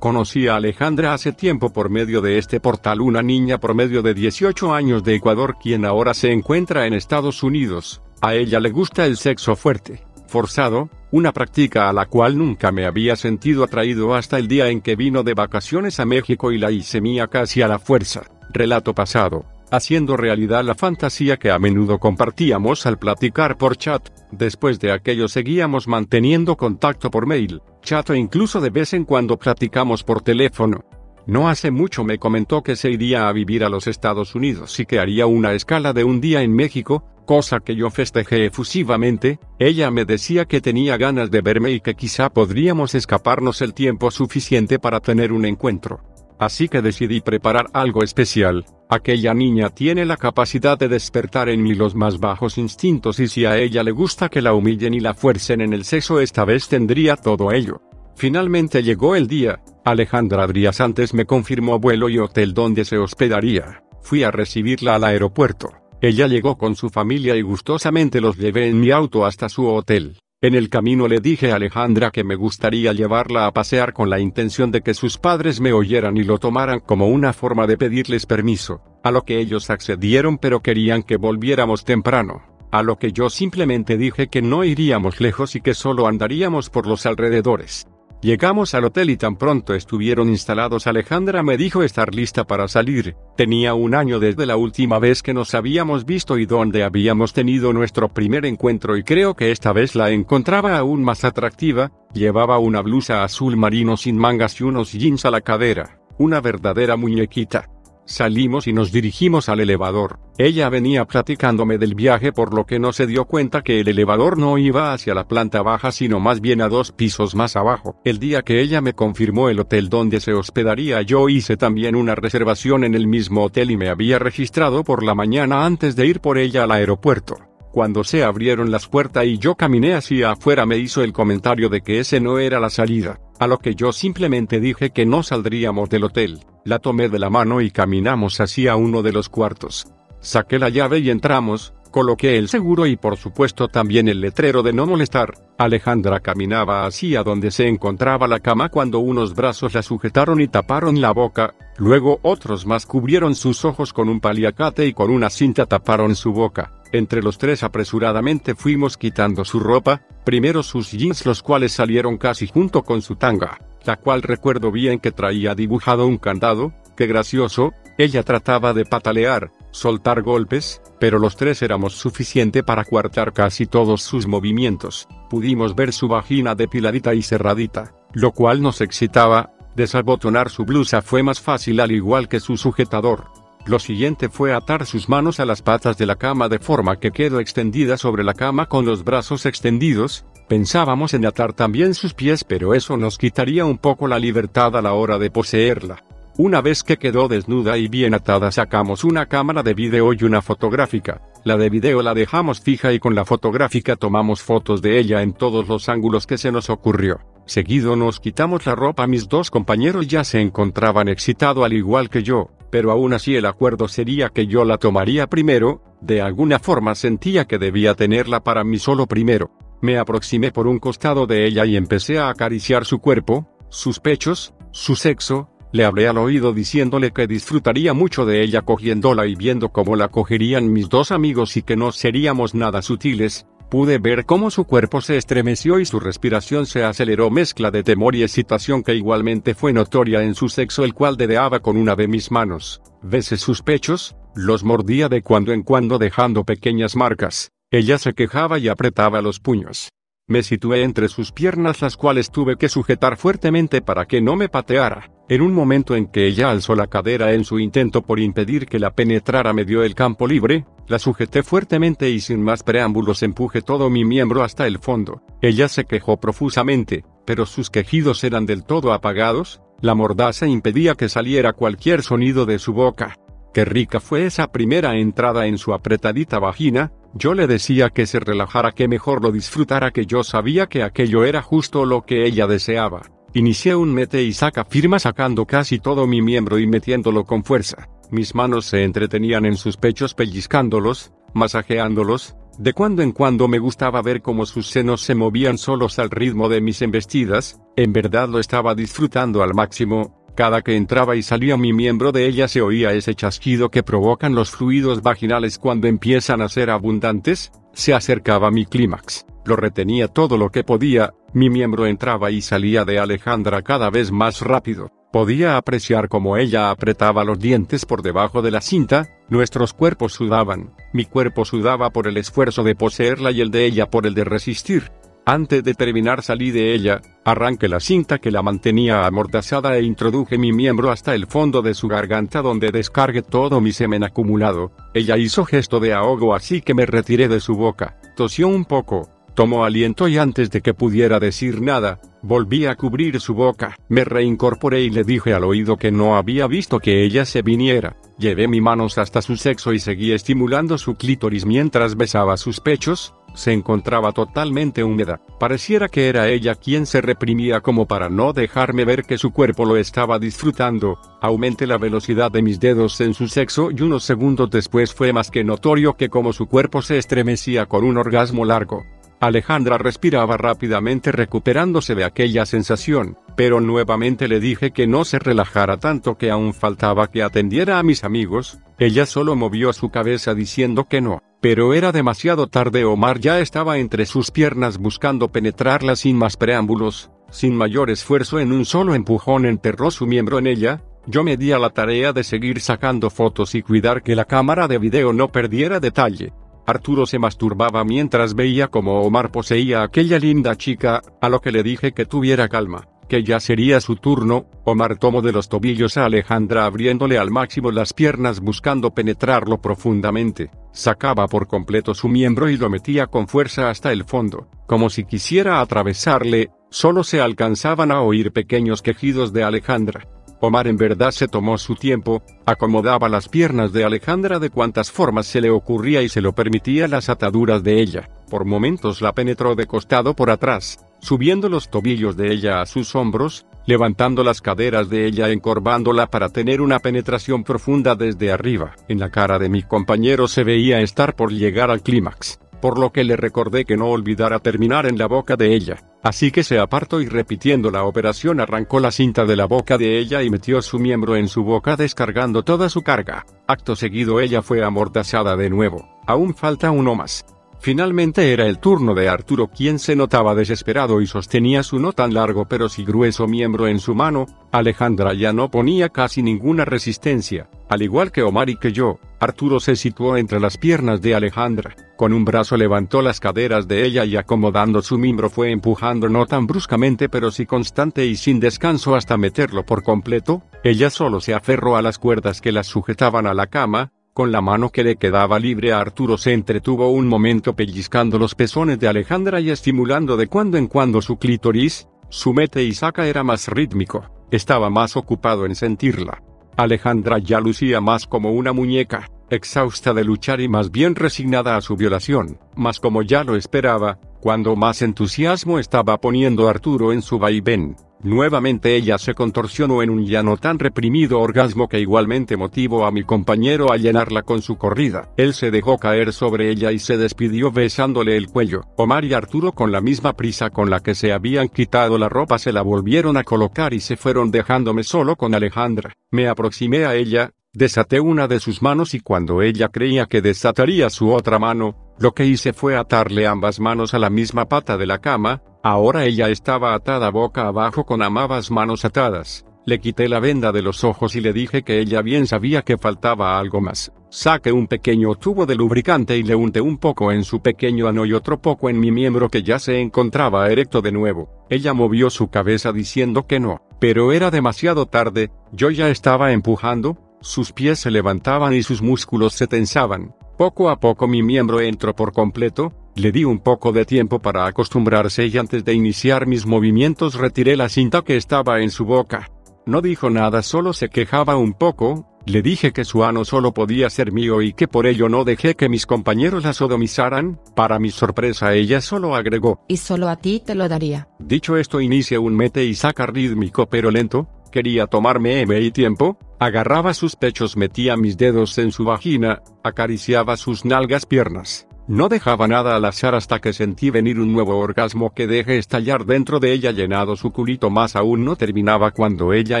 Conocí a Alejandra hace tiempo por medio de este portal, una niña promedio de 18 años de Ecuador quien ahora se encuentra en Estados Unidos. A ella le gusta el sexo fuerte, forzado, una práctica a la cual nunca me había sentido atraído hasta el día en que vino de vacaciones a México y la hice mía casi a la fuerza. Relato pasado haciendo realidad la fantasía que a menudo compartíamos al platicar por chat. Después de aquello seguíamos manteniendo contacto por mail, chat o incluso de vez en cuando platicamos por teléfono. No hace mucho me comentó que se iría a vivir a los Estados Unidos y que haría una escala de un día en México, cosa que yo festejé efusivamente, ella me decía que tenía ganas de verme y que quizá podríamos escaparnos el tiempo suficiente para tener un encuentro. Así que decidí preparar algo especial. Aquella niña tiene la capacidad de despertar en mí los más bajos instintos y si a ella le gusta que la humillen y la fuercen en el sexo esta vez tendría todo ello. Finalmente llegó el día, Alejandra Díaz antes me confirmó vuelo y hotel donde se hospedaría. Fui a recibirla al aeropuerto. Ella llegó con su familia y gustosamente los llevé en mi auto hasta su hotel. En el camino le dije a Alejandra que me gustaría llevarla a pasear con la intención de que sus padres me oyeran y lo tomaran como una forma de pedirles permiso, a lo que ellos accedieron pero querían que volviéramos temprano, a lo que yo simplemente dije que no iríamos lejos y que solo andaríamos por los alrededores. Llegamos al hotel y tan pronto estuvieron instalados Alejandra me dijo estar lista para salir, tenía un año desde la última vez que nos habíamos visto y donde habíamos tenido nuestro primer encuentro y creo que esta vez la encontraba aún más atractiva, llevaba una blusa azul marino sin mangas y unos jeans a la cadera, una verdadera muñequita. Salimos y nos dirigimos al elevador. Ella venía platicándome del viaje por lo que no se dio cuenta que el elevador no iba hacia la planta baja sino más bien a dos pisos más abajo. El día que ella me confirmó el hotel donde se hospedaría yo hice también una reservación en el mismo hotel y me había registrado por la mañana antes de ir por ella al aeropuerto. Cuando se abrieron las puertas y yo caminé hacia afuera me hizo el comentario de que ese no era la salida, a lo que yo simplemente dije que no saldríamos del hotel. La tomé de la mano y caminamos hacia uno de los cuartos. Saqué la llave y entramos, coloqué el seguro y por supuesto también el letrero de no molestar. Alejandra caminaba hacia donde se encontraba la cama cuando unos brazos la sujetaron y taparon la boca, luego otros más cubrieron sus ojos con un paliacate y con una cinta taparon su boca. Entre los tres apresuradamente fuimos quitando su ropa, primero sus jeans los cuales salieron casi junto con su tanga la cual recuerdo bien que traía dibujado un candado, qué gracioso, ella trataba de patalear, soltar golpes, pero los tres éramos suficiente para cuartar casi todos sus movimientos, pudimos ver su vagina depiladita y cerradita, lo cual nos excitaba, desabotonar su blusa fue más fácil al igual que su sujetador. Lo siguiente fue atar sus manos a las patas de la cama de forma que quedó extendida sobre la cama con los brazos extendidos, Pensábamos en atar también sus pies pero eso nos quitaría un poco la libertad a la hora de poseerla. Una vez que quedó desnuda y bien atada sacamos una cámara de video y una fotográfica. La de video la dejamos fija y con la fotográfica tomamos fotos de ella en todos los ángulos que se nos ocurrió. Seguido nos quitamos la ropa, mis dos compañeros ya se encontraban excitados al igual que yo, pero aún así el acuerdo sería que yo la tomaría primero, de alguna forma sentía que debía tenerla para mí solo primero. Me aproximé por un costado de ella y empecé a acariciar su cuerpo, sus pechos, su sexo, le hablé al oído diciéndole que disfrutaría mucho de ella cogiéndola y viendo cómo la cogerían mis dos amigos y que no seríamos nada sutiles, pude ver cómo su cuerpo se estremeció y su respiración se aceleró mezcla de temor y excitación que igualmente fue notoria en su sexo el cual dedeaba con una de mis manos, besé sus pechos, los mordía de cuando en cuando dejando pequeñas marcas, Ella se quejaba y apretaba los puños. Me situé entre sus piernas las cuales tuve que sujetar fuertemente para que no me pateara. En un momento en que ella alzó la cadera en su intento por impedir que la penetrara me dio el campo libre, la sujeté fuertemente y sin más preámbulos empujé todo mi miembro hasta el fondo. Ella se quejó profusamente, pero sus quejidos eran del todo apagados, la mordaza impedía que saliera cualquier sonido de su boca. Qué rica fue esa primera entrada en su apretadita vagina, yo le decía que se relajara, que mejor lo disfrutara, que yo sabía que aquello era justo lo que ella deseaba. Inicié un mete y saca firma sacando casi todo mi miembro y metiéndolo con fuerza. Mis manos se entretenían en sus pechos pellizcándolos, masajeándolos, de cuando en cuando me gustaba ver cómo sus senos se movían solos al ritmo de mis embestidas, en verdad lo estaba disfrutando al máximo, cada que entraba y salía mi miembro de ella se oía ese chasquido que provocan los fluidos vaginales cuando empiezan a ser abundantes, se acercaba mi clímax, lo retenía todo lo que podía, mi miembro entraba y salía de Alejandra cada vez más rápido. Podía apreciar cómo ella apretaba los dientes por debajo de la cinta, nuestros cuerpos sudaban, mi cuerpo sudaba por el esfuerzo de poseerla y el de ella por el de resistir. Antes de terminar salí de ella, arranqué la cinta que la mantenía amordazada e introduje mi miembro hasta el fondo de su garganta donde descargué todo mi semen acumulado. Ella hizo gesto de ahogo así que me retiré de su boca, tosió un poco, tomó aliento y antes de que pudiera decir nada, volví a cubrir su boca. Me reincorporé y le dije al oído que no había visto que ella se viniera. Llevé mis manos hasta su sexo y seguí estimulando su clítoris mientras besaba sus pechos, se encontraba totalmente húmeda. Pareciera que era ella quien se reprimía como para no dejarme ver que su cuerpo lo estaba disfrutando. Aumenté la velocidad de mis dedos en su sexo y unos segundos después fue más que notorio que como su cuerpo se estremecía con un orgasmo largo. Alejandra respiraba rápidamente recuperándose de aquella sensación, pero nuevamente le dije que no se relajara tanto que aún faltaba que atendiera a mis amigos, ella solo movió su cabeza diciendo que no. Pero era demasiado tarde, Omar ya estaba entre sus piernas buscando penetrarla sin más preámbulos, sin mayor esfuerzo en un solo empujón enterró su miembro en ella, yo me di a la tarea de seguir sacando fotos y cuidar que la cámara de video no perdiera detalle. Arturo se masturbaba mientras veía como Omar poseía a aquella linda chica, a lo que le dije que tuviera calma que ya sería su turno, Omar tomó de los tobillos a Alejandra abriéndole al máximo las piernas buscando penetrarlo profundamente, sacaba por completo su miembro y lo metía con fuerza hasta el fondo, como si quisiera atravesarle, solo se alcanzaban a oír pequeños quejidos de Alejandra. Omar en verdad se tomó su tiempo, acomodaba las piernas de Alejandra de cuantas formas se le ocurría y se lo permitía las ataduras de ella, por momentos la penetró de costado por atrás, subiendo los tobillos de ella a sus hombros, levantando las caderas de ella encorvándola para tener una penetración profunda desde arriba. En la cara de mi compañero se veía estar por llegar al clímax, por lo que le recordé que no olvidara terminar en la boca de ella. Así que se apartó y repitiendo la operación arrancó la cinta de la boca de ella y metió su miembro en su boca descargando toda su carga. Acto seguido ella fue amordazada de nuevo. Aún falta uno más. Finalmente era el turno de Arturo quien se notaba desesperado y sostenía su no tan largo pero sí grueso miembro en su mano, Alejandra ya no ponía casi ninguna resistencia, al igual que Omar y que yo, Arturo se situó entre las piernas de Alejandra, con un brazo levantó las caderas de ella y acomodando su miembro fue empujando no tan bruscamente pero sí constante y sin descanso hasta meterlo por completo, ella solo se aferró a las cuerdas que las sujetaban a la cama, con la mano que le quedaba libre a Arturo se entretuvo un momento pellizcando los pezones de Alejandra y estimulando de cuando en cuando su clítoris, su mete y saca era más rítmico, estaba más ocupado en sentirla. Alejandra ya lucía más como una muñeca, exhausta de luchar y más bien resignada a su violación, mas como ya lo esperaba, cuando más entusiasmo estaba poniendo Arturo en su vaivén, Nuevamente ella se contorsionó en un llano tan reprimido orgasmo que igualmente motivó a mi compañero a llenarla con su corrida. Él se dejó caer sobre ella y se despidió besándole el cuello. Omar y Arturo con la misma prisa con la que se habían quitado la ropa se la volvieron a colocar y se fueron dejándome solo con Alejandra. Me aproximé a ella, desaté una de sus manos y cuando ella creía que desataría su otra mano, lo que hice fue atarle ambas manos a la misma pata de la cama, Ahora ella estaba atada boca abajo con ambas manos atadas, Le quité la venda de los ojos y le dije que ella bien sabía que faltaba algo más. Saqué un pequeño tubo de lubricante y le unté un poco en su pequeño ano y otro poco en mi miembro que ya se encontraba erecto de nuevo. Ella movió su cabeza diciendo que no, pero era demasiado tarde, yo ya estaba empujando, sus pies se levantaban y sus músculos se tensaban. Poco a poco mi miembro entró por completo, le di un poco de tiempo para acostumbrarse y antes de iniciar mis movimientos retiré la cinta que estaba en su boca. No dijo nada, solo se quejaba un poco, le dije que su ano solo podía ser mío y que por ello no dejé que mis compañeros la sodomizaran, para mi sorpresa ella solo agregó. Y solo a ti te lo daría. Dicho esto inicia un mete y saca rítmico pero lento, quería tomarme M y tiempo, agarraba sus pechos, metía mis dedos en su vagina, acariciaba sus nalgas piernas. No dejaba nada al azar hasta que sentí venir un nuevo orgasmo que dejé estallar dentro de ella llenado su culito más aún no terminaba cuando ella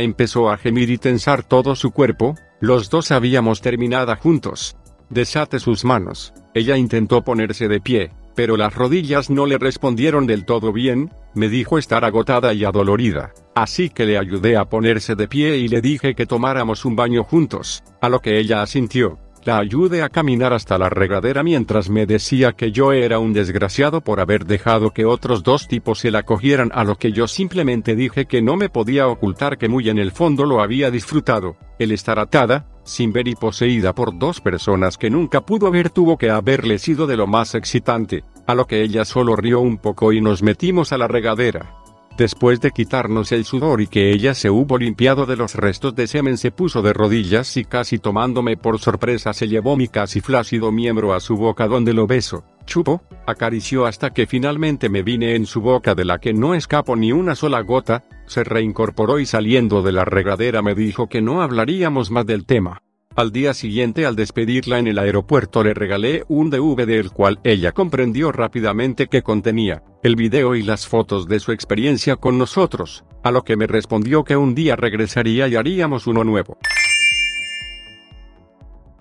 empezó a gemir y tensar todo su cuerpo, los dos habíamos terminado juntos. Desate sus manos, ella intentó ponerse de pie, pero las rodillas no le respondieron del todo bien, me dijo estar agotada y adolorida, así que le ayudé a ponerse de pie y le dije que tomáramos un baño juntos, a lo que ella asintió. La ayudé a caminar hasta la regadera mientras me decía que yo era un desgraciado por haber dejado que otros dos tipos se la cogieran a lo que yo simplemente dije que no me podía ocultar que muy en el fondo lo había disfrutado, el estar atada, sin ver y poseída por dos personas que nunca pudo haber tuvo que haberle sido de lo más excitante, a lo que ella solo rió un poco y nos metimos a la regadera. Después de quitarnos el sudor y que ella se hubo limpiado de los restos de semen se puso de rodillas y casi tomándome por sorpresa se llevó mi casi flácido miembro a su boca donde lo beso, chupó, acarició hasta que finalmente me vine en su boca de la que no escapó ni una sola gota, se reincorporó y saliendo de la regadera me dijo que no hablaríamos más del tema. Al día siguiente al despedirla en el aeropuerto le regalé un DVD del cual ella comprendió rápidamente que contenía el video y las fotos de su experiencia con nosotros, a lo que me respondió que un día regresaría y haríamos uno nuevo.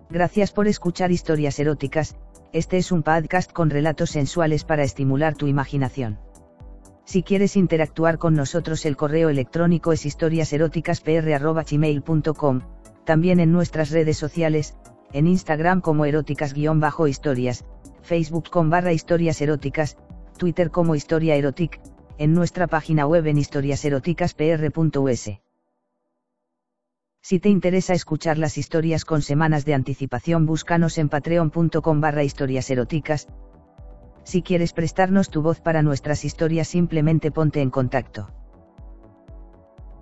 Gracias por escuchar historias eróticas, este es un podcast con relatos sensuales para estimular tu imaginación. Si quieres interactuar con nosotros el correo electrónico es historiaseroticaspr.gmail.com también en nuestras redes sociales, en Instagram como eróticas-historias, Facebook con barra historias eróticas, Twitter como historia erotic, en nuestra página web en historiaseroticaspr.us. Si te interesa escuchar las historias con semanas de anticipación, búscanos en patreon.com barra historias eróticas. Si quieres prestarnos tu voz para nuestras historias, simplemente ponte en contacto.